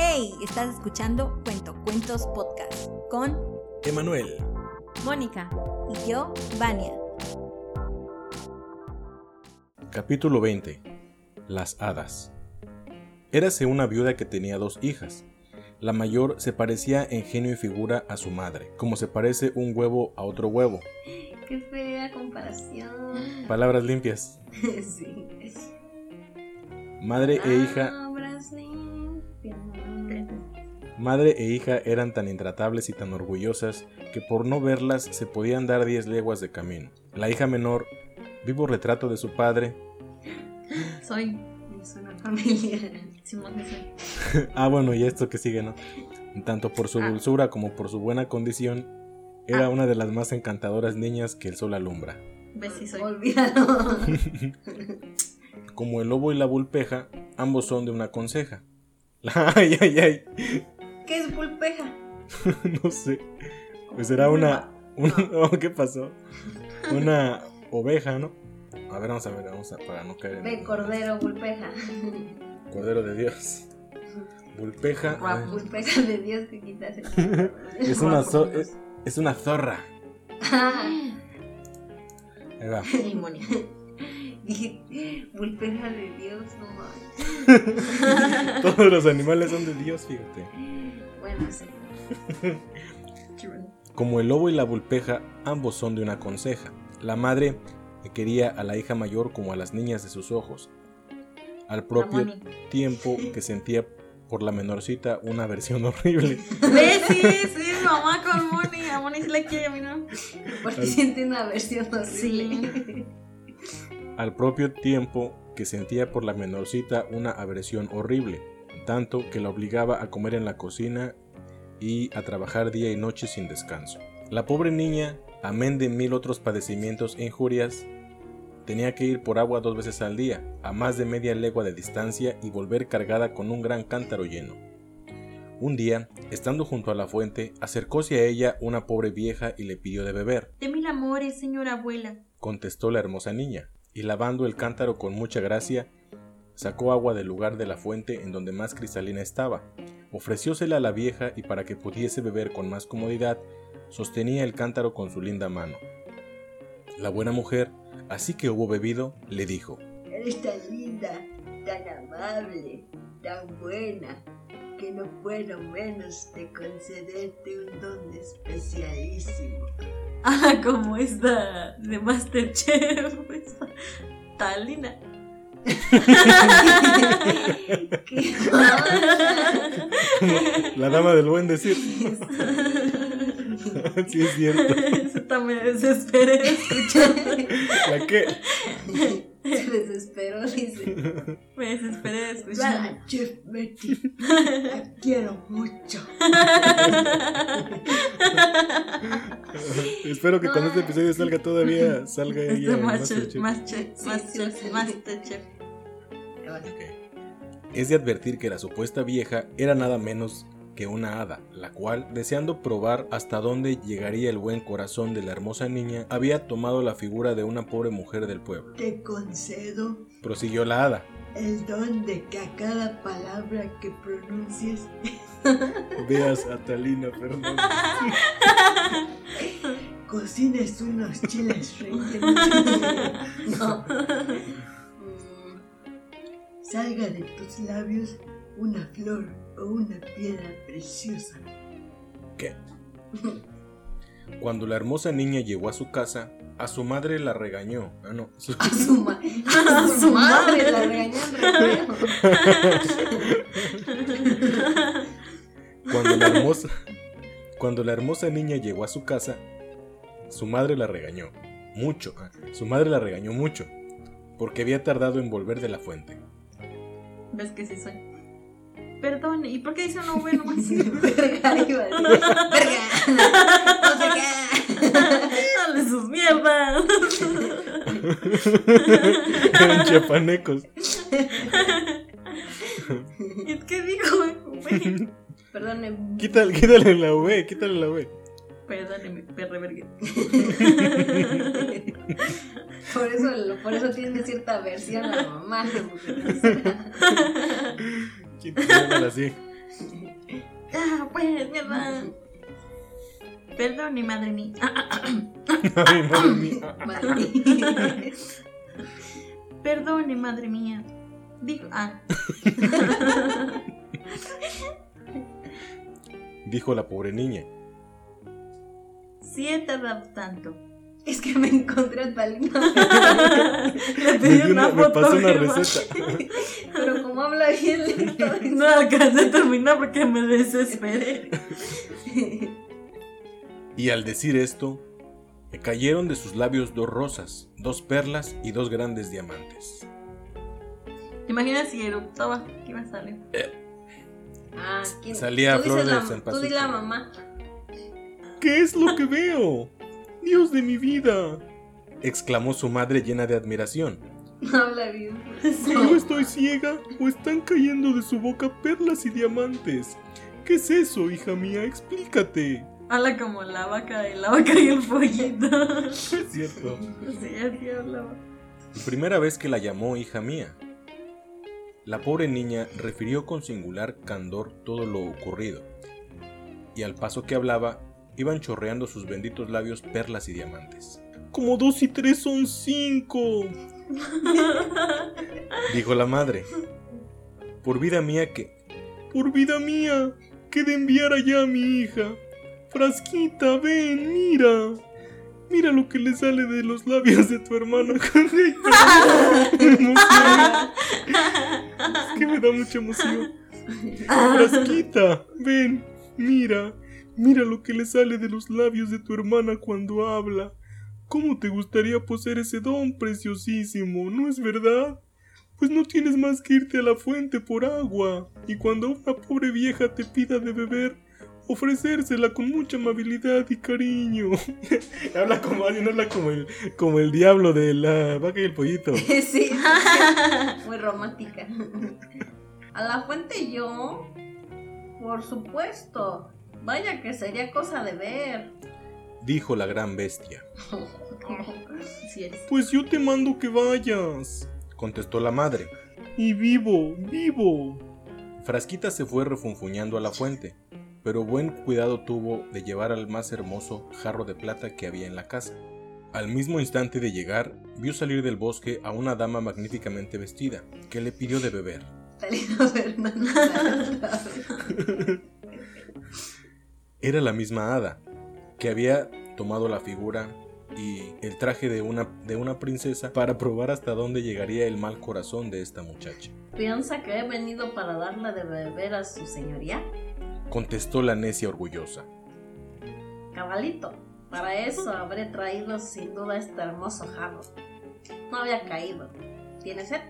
Hey, estás escuchando Cuento Cuentos Podcast con Emanuel. Mónica. y yo, Vania. Capítulo 20. Las hadas. Érase una viuda que tenía dos hijas. La mayor se parecía en genio y figura a su madre, como se parece un huevo a otro huevo. Qué fea comparación. Palabras limpias. sí. Madre e hija. Madre e hija eran tan intratables y tan orgullosas que por no verlas se podían dar diez leguas de camino. La hija menor, vivo retrato de su padre, Soy. Es una familia. Simón Jesús. ah bueno, y esto que sigue, ¿no? Tanto por su Ah. dulzura como por su buena condición, era Ah. una de las más encantadoras niñas que el sol alumbra. Ves si soy. Olvídalo. Como el lobo y la vulpeja, ambos son de una conseja. Ay, ay, ay, ¿Qué es pulpeja? no sé. Pues era una... un- oh, ¿Qué pasó? Una oveja, ¿no? A ver, vamos a ver, vamos a... Para no caer en... Ve, cordero, pulpeja. Cordero de Dios. Vulpeja... Guau, ay, pulpeja de Dios que quitas el... es una zo- es, es una zorra. Ah, Ahí va. Dije, pulpeja de Dios, no manches. Todos los animales son de Dios, fíjate. Bueno, sí. Como el lobo y la vulpeja, ambos son de una conseja. La madre quería a la hija mayor como a las niñas de sus ojos. Al propio tiempo que sentía por la menorcita una aversión horrible. Ves, sí, sí, mamá con Moni. A Moni se la quiere, a mí no. Porque siente una versión horrible. Sí. Al propio tiempo que sentía por la menorcita una aversión horrible, tanto que la obligaba a comer en la cocina y a trabajar día y noche sin descanso. La pobre niña, amén de mil otros padecimientos e injurias, tenía que ir por agua dos veces al día, a más de media legua de distancia y volver cargada con un gran cántaro lleno. Un día, estando junto a la fuente, acercóse a ella una pobre vieja y le pidió de beber. De mil amores, señora abuela. contestó la hermosa niña, y lavando el cántaro con mucha gracia, sacó agua del lugar de la fuente en donde más cristalina estaba, ofreciósela a la vieja y para que pudiese beber con más comodidad, sostenía el cántaro con su linda mano. La buena mujer, así que hubo bebido, le dijo, Eres tan linda, tan amable, tan buena, que no puedo menos de concederte un don especialísimo. Ah, como esta de Masterchef. Esta Talina. ¿Qué la dama del buen decir. sí es cierto. Eso también me desesperé escuchando. ¿La qué? Se desesperó, dice. Me desesperé escuchando. La Chef Betty, la quiero mucho. Espero que cuando este episodio salga todavía salga ella. Este en Masterchef. Masterchef. Masterchef. Sí, sí, sí. Masterchef. Ok. Es de advertir que la supuesta vieja era nada menos que una hada, la cual, deseando probar hasta dónde llegaría el buen corazón de la hermosa niña, había tomado la figura de una pobre mujer del pueblo. Te concedo Prosiguió la hada. el don de que a cada palabra que pronuncies Veas a Talina Fernández. cocines unos chiles rellenos. No. Salga de tus labios una flor una piedra preciosa. ¿Qué? Cuando la hermosa niña llegó a su casa, a su madre la regañó. Ah, no. su- A su, ma- a su madre la regañó. Cuando la hermosa, cuando la hermosa niña llegó a su casa, su madre la regañó mucho. ah, Su madre la regañó mucho porque había tardado en volver de la fuente. ¿Ves que sí soy? Perdón, ¿y por qué dice una V nomás? Verga, iba a decir. Verga. No sé qué. Dale sus mierdas. Eran chiapanecos. ¿Y qué dijo? güey? Perdóneme. Quítale, quítale la V, quítale la V. Perdóneme, perre verga. Por eso, por eso tiene cierta versión la mamá. Así. Ya, pues, mierda. Perdone, madre mía. Ay, madre mía. Madre. Perdone, madre mía. Dijo. Ah. Dijo la pobre niña. Sí he tardado tanto. Es que me encontré el palito. Le Me, pedí una una- me foto. pasó una receta. Pero como habla bien lento. No alcancé a terminar porque me desesperé. Y al decir esto, me cayeron de sus labios dos rosas, dos perlas y dos grandes diamantes. ¿Te imaginas si eruptaba? ¿Qué iba a salir? Ah, ¿quién? Salía la- en Tú di la mamá. ¿Qué es lo que veo? Dios de mi vida. exclamó su madre llena de admiración. Habla bien. ¿Yo estoy ciega o están cayendo de su boca perlas y diamantes? ¿Qué es eso, hija mía? Explícate. Habla como la vaca y la vaca y el pollito. Es cierto. Sí, así hablaba. Primera vez que la llamó hija mía. La pobre niña refirió con singular candor todo lo ocurrido, y al paso que hablaba, iban chorreando sus benditos labios perlas y diamantes. Como dos y tres son cinco, dijo la madre. Por vida mía que... Por vida mía, que de enviar allá a mi hija. Frasquita, ven, mira. Mira lo que le sale de los labios de tu emociona. Es que me da mucha emoción. Frasquita, ven, mira. Mira lo que le sale de los labios de tu hermana cuando habla. ¿Cómo te gustaría poseer ese don preciosísimo, no es verdad? Pues no tienes más que irte a la fuente por agua, y cuando una pobre vieja te pida de beber, ofrecérsela con mucha amabilidad y cariño. habla como alguien, habla como el, como el diablo de la vaca y el pollito. sí, sí, muy romántica. A la fuente yo, por supuesto. Vaya que sería cosa de ver. Dijo la gran bestia. Sí. Pues yo te mando que vayas, contestó la madre. Y vivo, vivo. Frasquita se fue refunfuñando a la fuente, pero buen cuidado tuvo de llevar al más hermoso jarro de plata que había en la casa. Al mismo instante de llegar, vio salir del bosque a una dama magníficamente vestida, que le pidió de beber. Era la misma hada, que había tomado la figura y el traje de una, de una princesa para probar hasta dónde llegaría el mal corazón de esta muchacha. ¿Piensa que he venido para darle de beber a su señoría? Contestó la necia orgullosa. Cabalito, para eso habré traído sin duda este hermoso jarro. No había caído. ¿Tiene sed?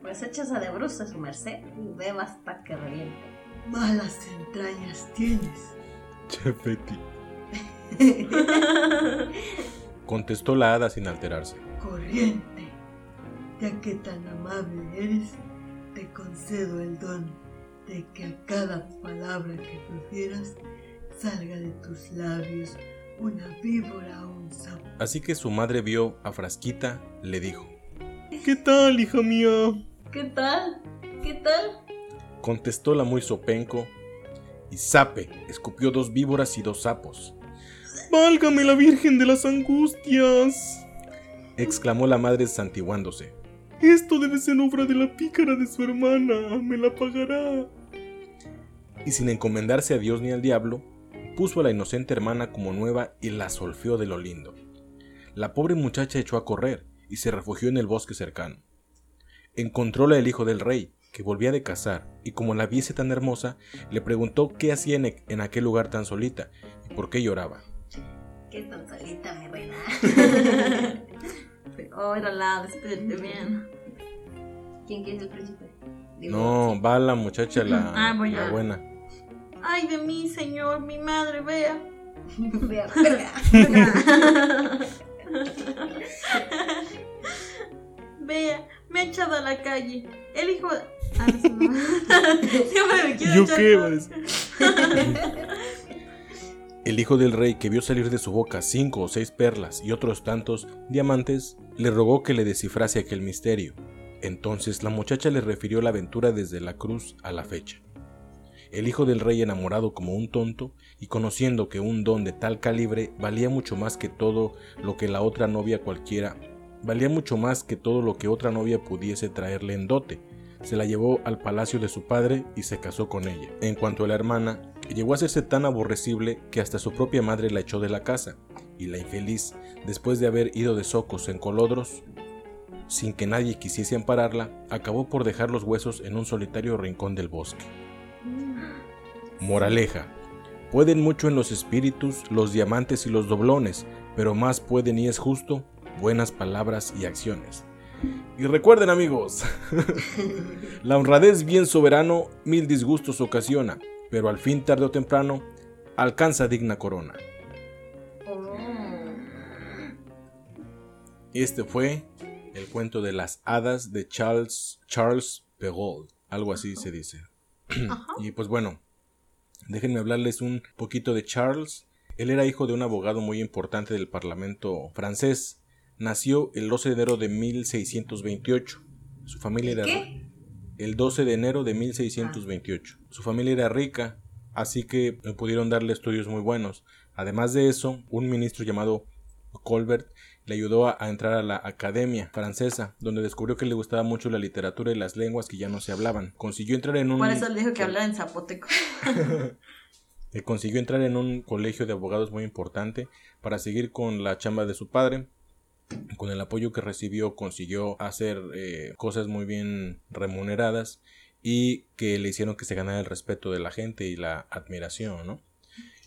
Pues échase de bruces su merced y beba hasta que reviente. Malas entrañas tienes. Chefeti. Contestó la hada sin alterarse. Corriente, ya que tan amable eres, te concedo el don de que a cada palabra que profieras salga de tus labios una víbora o un sapo. Así que su madre vio a Frasquita, le dijo. ¿Qué tal, hija mía? ¿Qué tal? ¿Qué tal? Contestó la muy sopenco, y Sape escupió dos víboras y dos sapos. ¡Válgame la Virgen de las Angustias! exclamó la madre santiguándose. Esto debe ser obra de la pícara de su hermana, me la pagará. Y sin encomendarse a Dios ni al diablo, puso a la inocente hermana como nueva y la solfeó de lo lindo. La pobre muchacha echó a correr y se refugió en el bosque cercano. Encontróla el hijo del rey, que volvía de cazar, y como la viese tan hermosa, le preguntó qué hacía en, e- en aquel lugar tan solita y por qué lloraba. ¿Qué tan solita, mi reina? Oh, era la, despídete bien. ¿Quién quiere ser el príncipe? Digo, No, va la muchacha la, Ah, voy la a- buena. Ay, de mí, señor, mi madre, vea. Vea, verga. Vea, me ha echado a la calle. El hijo. Ah, no, eso no. Siempre me quiero ¿Yo echar qué? todo. vas? El hijo del rey, que vio salir de su boca cinco o seis perlas y otros tantos diamantes, le rogó que le descifrase aquel misterio. Entonces la muchacha le refirió la aventura desde la cruz a la fecha. El hijo del rey enamorado como un tonto y conociendo que un don de tal calibre valía mucho más que todo lo que la otra novia cualquiera, valía mucho más que todo lo que otra novia pudiese traerle en dote. Se la llevó al palacio de su padre y se casó con ella. En cuanto a la hermana, llegó a hacerse tan aborrecible que hasta su propia madre la echó de la casa, y la infeliz, después de haber ido de socos en colodros, sin que nadie quisiese ampararla, acabó por dejar los huesos en un solitario rincón del bosque. Moraleja. Pueden mucho en los espíritus los diamantes y los doblones, pero más pueden y es justo buenas palabras y acciones. Y recuerden amigos, la honradez bien soberano mil disgustos ocasiona, pero al fin tarde o temprano alcanza digna corona. Este fue el cuento de las hadas de Charles, Charles Perrault, algo así se dice. y pues bueno, déjenme hablarles un poquito de Charles. Él era hijo de un abogado muy importante del Parlamento francés. Nació el 12 de enero de 1628. Su familia era ¿Qué? el 12 de enero de 1628. Su familia era rica, así que pudieron darle estudios muy buenos. Además de eso, un ministro llamado Colbert le ayudó a, entrar a la Academia Francesa, donde descubrió que le gustaba mucho la literatura y las lenguas que ya no se hablaban. Consiguió entrar en un... Por eso le dijo que hablara en zapoteco. Eh, consiguió entrar en un colegio de abogados muy importante para seguir con la chamba de su padre. Con el apoyo que recibió consiguió hacer eh, cosas muy bien remuneradas y que le hicieron que se ganara el respeto de la gente y la admiración, ¿no?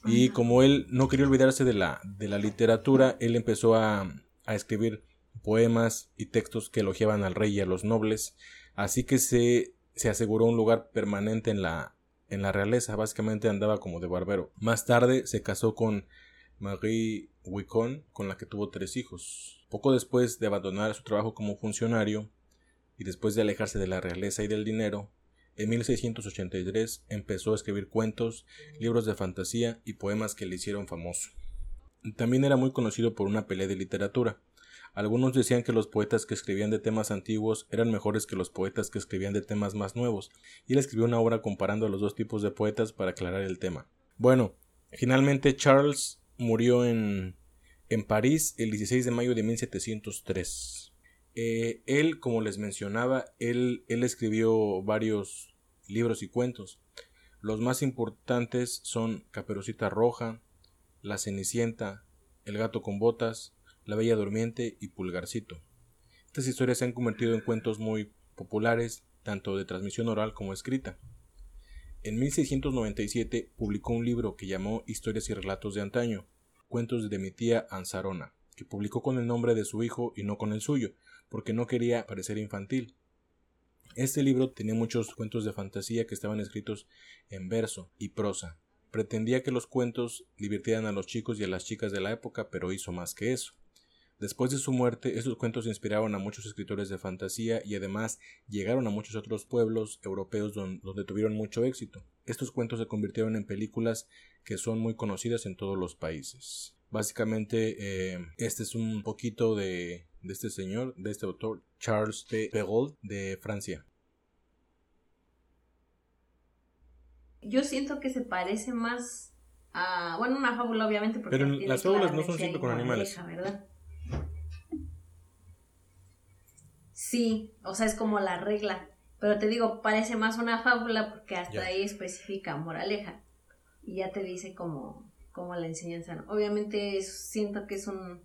Y como él no quería olvidarse de la, de la literatura, él empezó a, a, escribir poemas y textos que elogiaban al rey y a los nobles, así que se, se aseguró un lugar permanente en la, en la realeza, básicamente andaba como de barbero. Más tarde se casó con Marie Wicon, con la que tuvo tres hijos. Poco después de abandonar su trabajo como funcionario y después de alejarse de la realeza y del dinero, en 1683 empezó a escribir cuentos, libros de fantasía y poemas que le hicieron famoso. También era muy conocido por una pelea de literatura. Algunos decían que los poetas que escribían de temas antiguos eran mejores que los poetas que escribían de temas más nuevos, y él escribió una obra comparando a los dos tipos de poetas para aclarar el tema. Bueno, finalmente Charles murió en, en París el 16 de mayo de 1703. Eh, él, como les mencionaba, él, él escribió varios libros y cuentos. Los más importantes son Caperucita Roja, La Cenicienta, El Gato con Botas, La Bella Durmiente y Pulgarcito. Estas historias se han convertido en cuentos muy populares, tanto de transmisión oral como escrita. En 1697 publicó un libro que llamó Historias y Relatos de Antaño, cuentos de mi tía Ansarona, que publicó con el nombre de su hijo y no con el suyo, porque no quería parecer infantil. Este libro tenía muchos cuentos de fantasía que estaban escritos en verso y prosa. Pretendía que los cuentos divirtieran a los chicos y a las chicas de la época, pero hizo más que eso. Después de su muerte, estos cuentos inspiraron a muchos escritores de fantasía y además llegaron a muchos otros pueblos europeos donde, tuvieron mucho éxito. Estos cuentos se convirtieron en películas que son muy conocidas en todos los países. Básicamente, eh, este es un poquito de, de este señor, de este autor, Charles P. Perrault, de Francia. Yo siento que se parece más a, bueno, una fábula obviamente, porque pero las fábulas no son siempre con animales. ¿verdad? Sí, o sea, es como la regla, pero te digo, parece más una fábula porque hasta yeah. ahí especifica moraleja y ya te dice como como la enseñanza. Obviamente es, siento que es un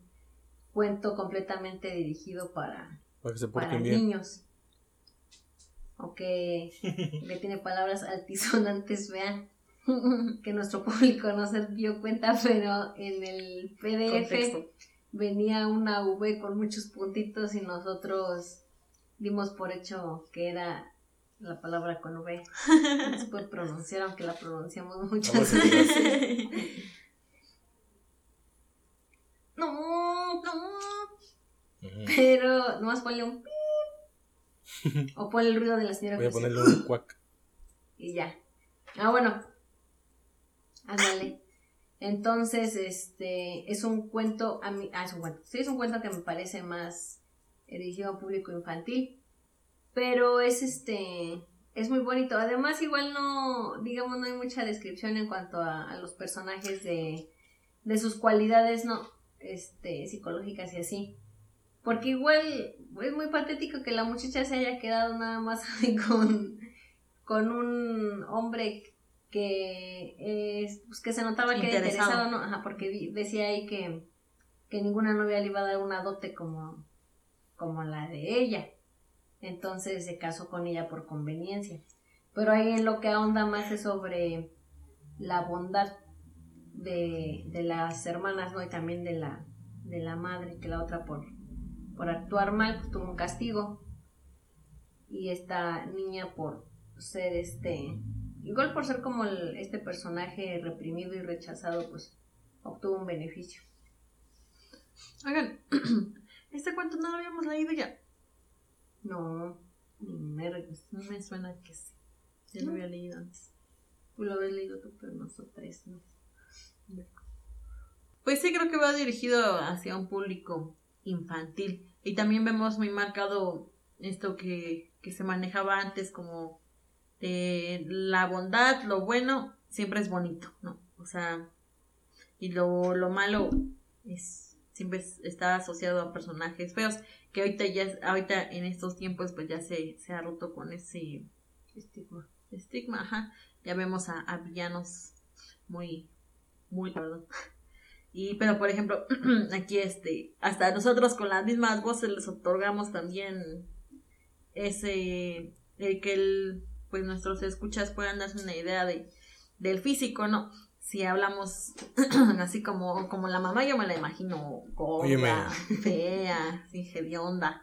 cuento completamente dirigido para, para, que se para niños. O que le tiene palabras altisonantes, vean. que nuestro público no se dio cuenta, pero en el PDF Contexto. venía una V con muchos puntitos y nosotros dimos por hecho que era la palabra con V. No se puede pronunciar, aunque la pronunciamos muchas veces. No, no. Pero nomás ponle un pip. o ponle el ruido de la señora. Voy a ponerle un cuac. Y ya. Ah, bueno. Ándale. Entonces, este, es un cuento, a mí, ah, es un cuento. Sí, es un cuento que me parece más dirigido a público infantil. Pero es este, es muy bonito. Además, igual no, digamos, no hay mucha descripción en cuanto a, a los personajes de, de sus cualidades, no, este, psicológicas y así. Porque igual es muy patético que la muchacha se haya quedado nada más con, con un hombre que pues, que se notaba que era Interesado. ¿no? Ajá, porque decía ahí que, que ninguna novia le iba a dar una dote como, como la de ella. Entonces se casó con ella por conveniencia. Pero ahí en lo que ahonda más es sobre la bondad de, de las hermanas, ¿no? Y también de la, de la madre, que la otra por, por actuar mal, pues tuvo un castigo. Y esta niña por ser este, igual por ser como este personaje reprimido y rechazado, pues obtuvo un beneficio. Oigan, este cuento no lo habíamos leído ya. No, ni mergas. No me suena que sí. Ya lo había leído antes. Tú lo habías leído tú, pero nosotros no. Pues sí, creo que va dirigido hacia un público infantil. Y también vemos muy marcado esto que, que se manejaba antes como de la bondad, lo bueno, siempre es bonito, ¿no? O sea, y lo, lo malo es siempre es- está asociado a personajes feos, que ahorita ya, ahorita en estos tiempos pues ya se, se ha roto con ese Estigma. estigma, ajá. Ya vemos a, a villanos muy, muy, perdón. Y, pero por ejemplo, aquí este, hasta nosotros con las mismas voces les otorgamos también ese, el que el, pues nuestros escuchas puedan darse una idea de, del físico, ¿no? Si hablamos así como, como la mamá, yo me la imagino gorda, fea, sin hedionda.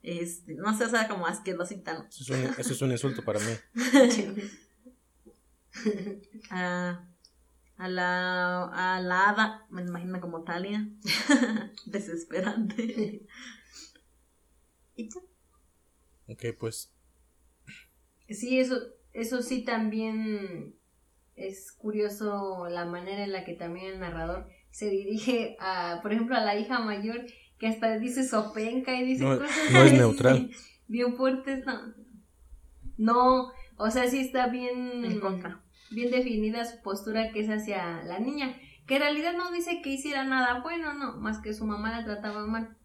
Este, no sé, o sea, como asquerosita, ¿no? Eso es un, eso es un insulto para mí. a, a la a la hada, me imagino como Talia, desesperante. Y ya. Ok, pues Sí, eso, eso sí también es curioso la manera en la que también el narrador se dirige a, por ejemplo, a la hija mayor, que hasta dice sopenca y dice No- cosas no es neutral. bien fuertes, no. No, o sea, sí está bien En contra. bien definida su postura que es hacia la niña, que en realidad no dice que hiciera nada bueno, no, más que su mamá la trataba mal.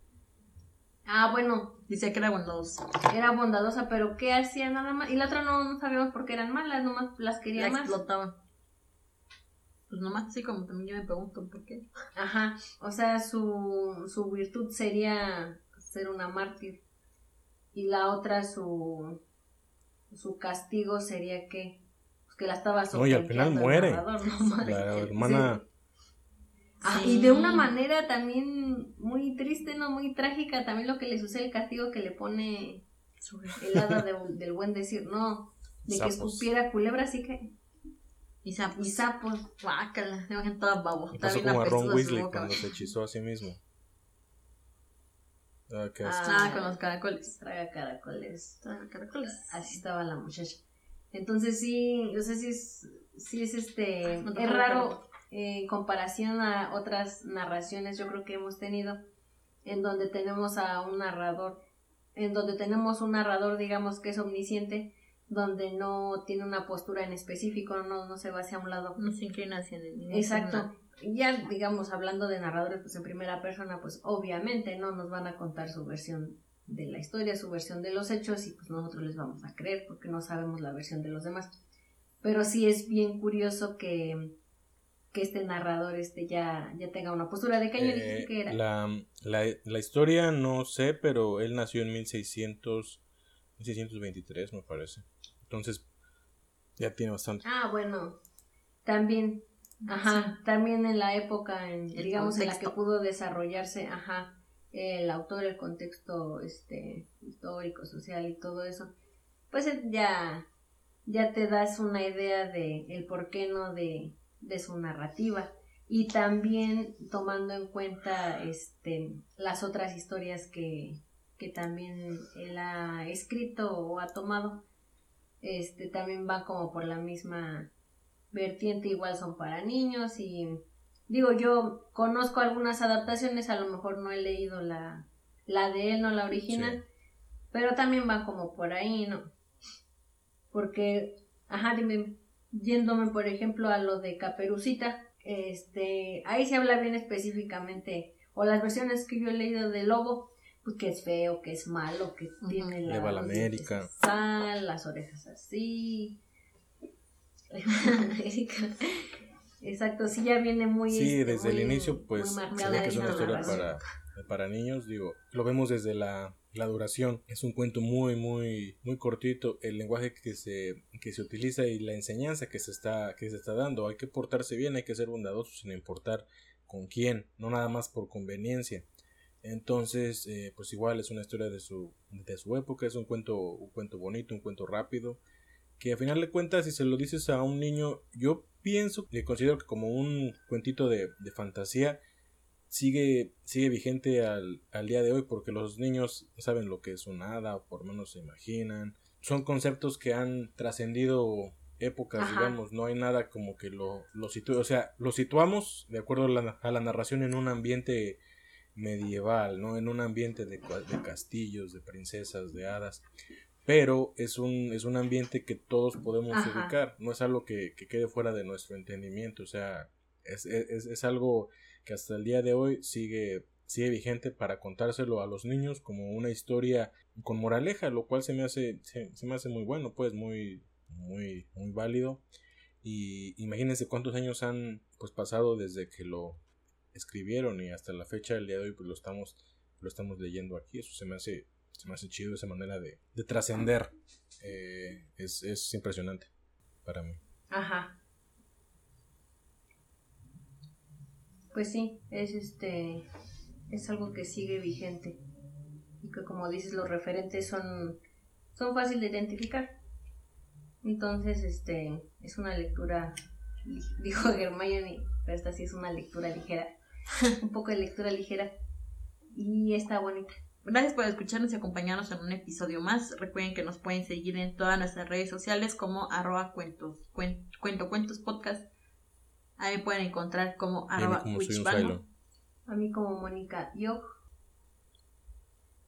Ah, bueno, Dice que era bondadosa. era bondadosa, pero ¿qué hacía nada más? Y la otra no, no sabíamos por qué eran malas, nomás las La quería más. explotaban. Pues nomás así como también yo me pregunto por qué. Ajá, o sea, su, su virtud sería ser una mártir. Y la otra, su, su castigo sería que, pues que la estaba No, y al final muere. narrador, no mames. la hermana Ah, Sí. y de una manera también muy triste, ¿no? Muy trágica, también lo que le sucede, el castigo que le pone el hada de- del buen decir, no, de que escupiera culebra, así que, Y sapos. y sapos. Guácala, se imaginan toda babota. le pasó como a Ron Weasley boca. cuando se hechizó a sí mismo. Ah. Ah, con los caracoles. Traga caracoles. Ah, caracoles. Así estaba la muchacha. Entonces sí, yo sé si es, sí es este, te es raro en comparación a otras narraciones yo creo que hemos tenido, en donde tenemos a un narrador, en donde tenemos un narrador digamos que es omnisciente, donde no tiene una postura en específico, no, no se va hacia un lado. No se inclina hacia el Exacto. Ya, digamos, hablando de narradores, pues en primera persona, pues obviamente no nos van a contar su versión de la historia, su versión de los hechos, y pues nosotros les vamos a creer porque no sabemos la versión de los demás. Pero sí es bien curioso que, que este narrador este ya, ya tenga una postura. ¿De qué año dijiste Eh, que era? la, la, la historia no sé, pero él nació en 1600, 1623 me parece. Entonces ya tiene bastante. Ah, bueno, también, ajá, también en la época, en, El digamos, en la que contexto. pudo desarrollarse, ajá, el autor, el contexto, este, histórico, social y todo eso, pues ya, ya te das una idea de el por qué no de, de su narrativa. Y también tomando en cuenta, este, las otras historias que, que también él ha escrito o ha tomado este también van como por la misma vertiente, igual son para niños y digo yo conozco algunas adaptaciones, a lo mejor no he leído la, la de él, no la original, Pero también va como por ahí, ¿no? Porque, ajá, dime, yéndome por ejemplo a lo de Caperucita, este, ahí se habla bien específicamente, o las versiones que yo he leído de Lobo, pues que es feo, que es malo, que tiene la, América. sal, las orejas así. Le va a la América. Exacto, sí ya viene muy Sí, este, desde el inicio, pues, se ve que es una historia para, para niños, digo, lo vemos desde la, la duración, es un cuento muy, muy, muy cortito, el lenguaje que se, que se utiliza y la enseñanza que se está, que se está dando, hay que portarse bien, hay que ser bondadoso sin importar con quién, no nada más por conveniencia. Entonces, eh, pues igual es una historia de su, de su época, es un cuento, un cuento bonito, un cuento rápido, que a final de cuentas, si se lo dices a un niño, yo pienso que considero que como un cuentito de, de fantasía sigue, sigue vigente al, al día de hoy porque los niños saben lo que es un hada o por lo menos se imaginan. Son conceptos que han trascendido épocas, Ajá. digamos, no hay nada como que lo, lo sitúe, o sea, lo situamos de acuerdo a la, a la narración en un ambiente medieval, ¿no? En un ambiente de, de castillos, de princesas, de hadas pero es un, es un ambiente que todos podemos Ajá. ubicar, no es algo que, que quede fuera de nuestro entendimiento, o sea, es, es, es algo que hasta el día de hoy sigue, sigue vigente para contárselo a los niños como una historia con moraleja, lo cual se me hace, se, me hace muy bueno, pues muy, muy, muy válido. Y imagínense cuántos años han pues pasado desde que lo escribieron y hasta la fecha del día de hoy pues lo estamos, lo estamos leyendo aquí, eso se me hace se me hace chido esa manera de, de trascender. Eh, es, es impresionante para mí. Ajá. Pues sí, es este es algo que sigue vigente y que como dices los referentes son son fácil de identificar. Entonces, este es una lectura dijo Hermione, pero esta sí es una lectura ligera. Un poco de lectura ligera y está bonita. Gracias por escucharnos y acompañarnos en un episodio más. Recuerden que nos pueden seguir en todas nuestras redes sociales como arroba cuentos, cuen- cuento cuentos podcast. Ahí me pueden encontrar como arroba como. A mí como Mónica Yog,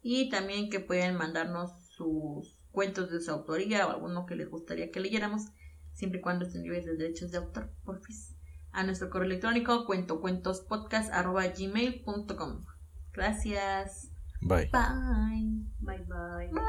Y también que pueden mandarnos sus cuentos de su autoría o alguno que les gustaría que leyéramos, siempre y cuando estén libres de derechos de autor, porfis. A nuestro correo electrónico cuentocuentospodcast.gmail.com Gracias. Bye. Bye. bye bye. Bye.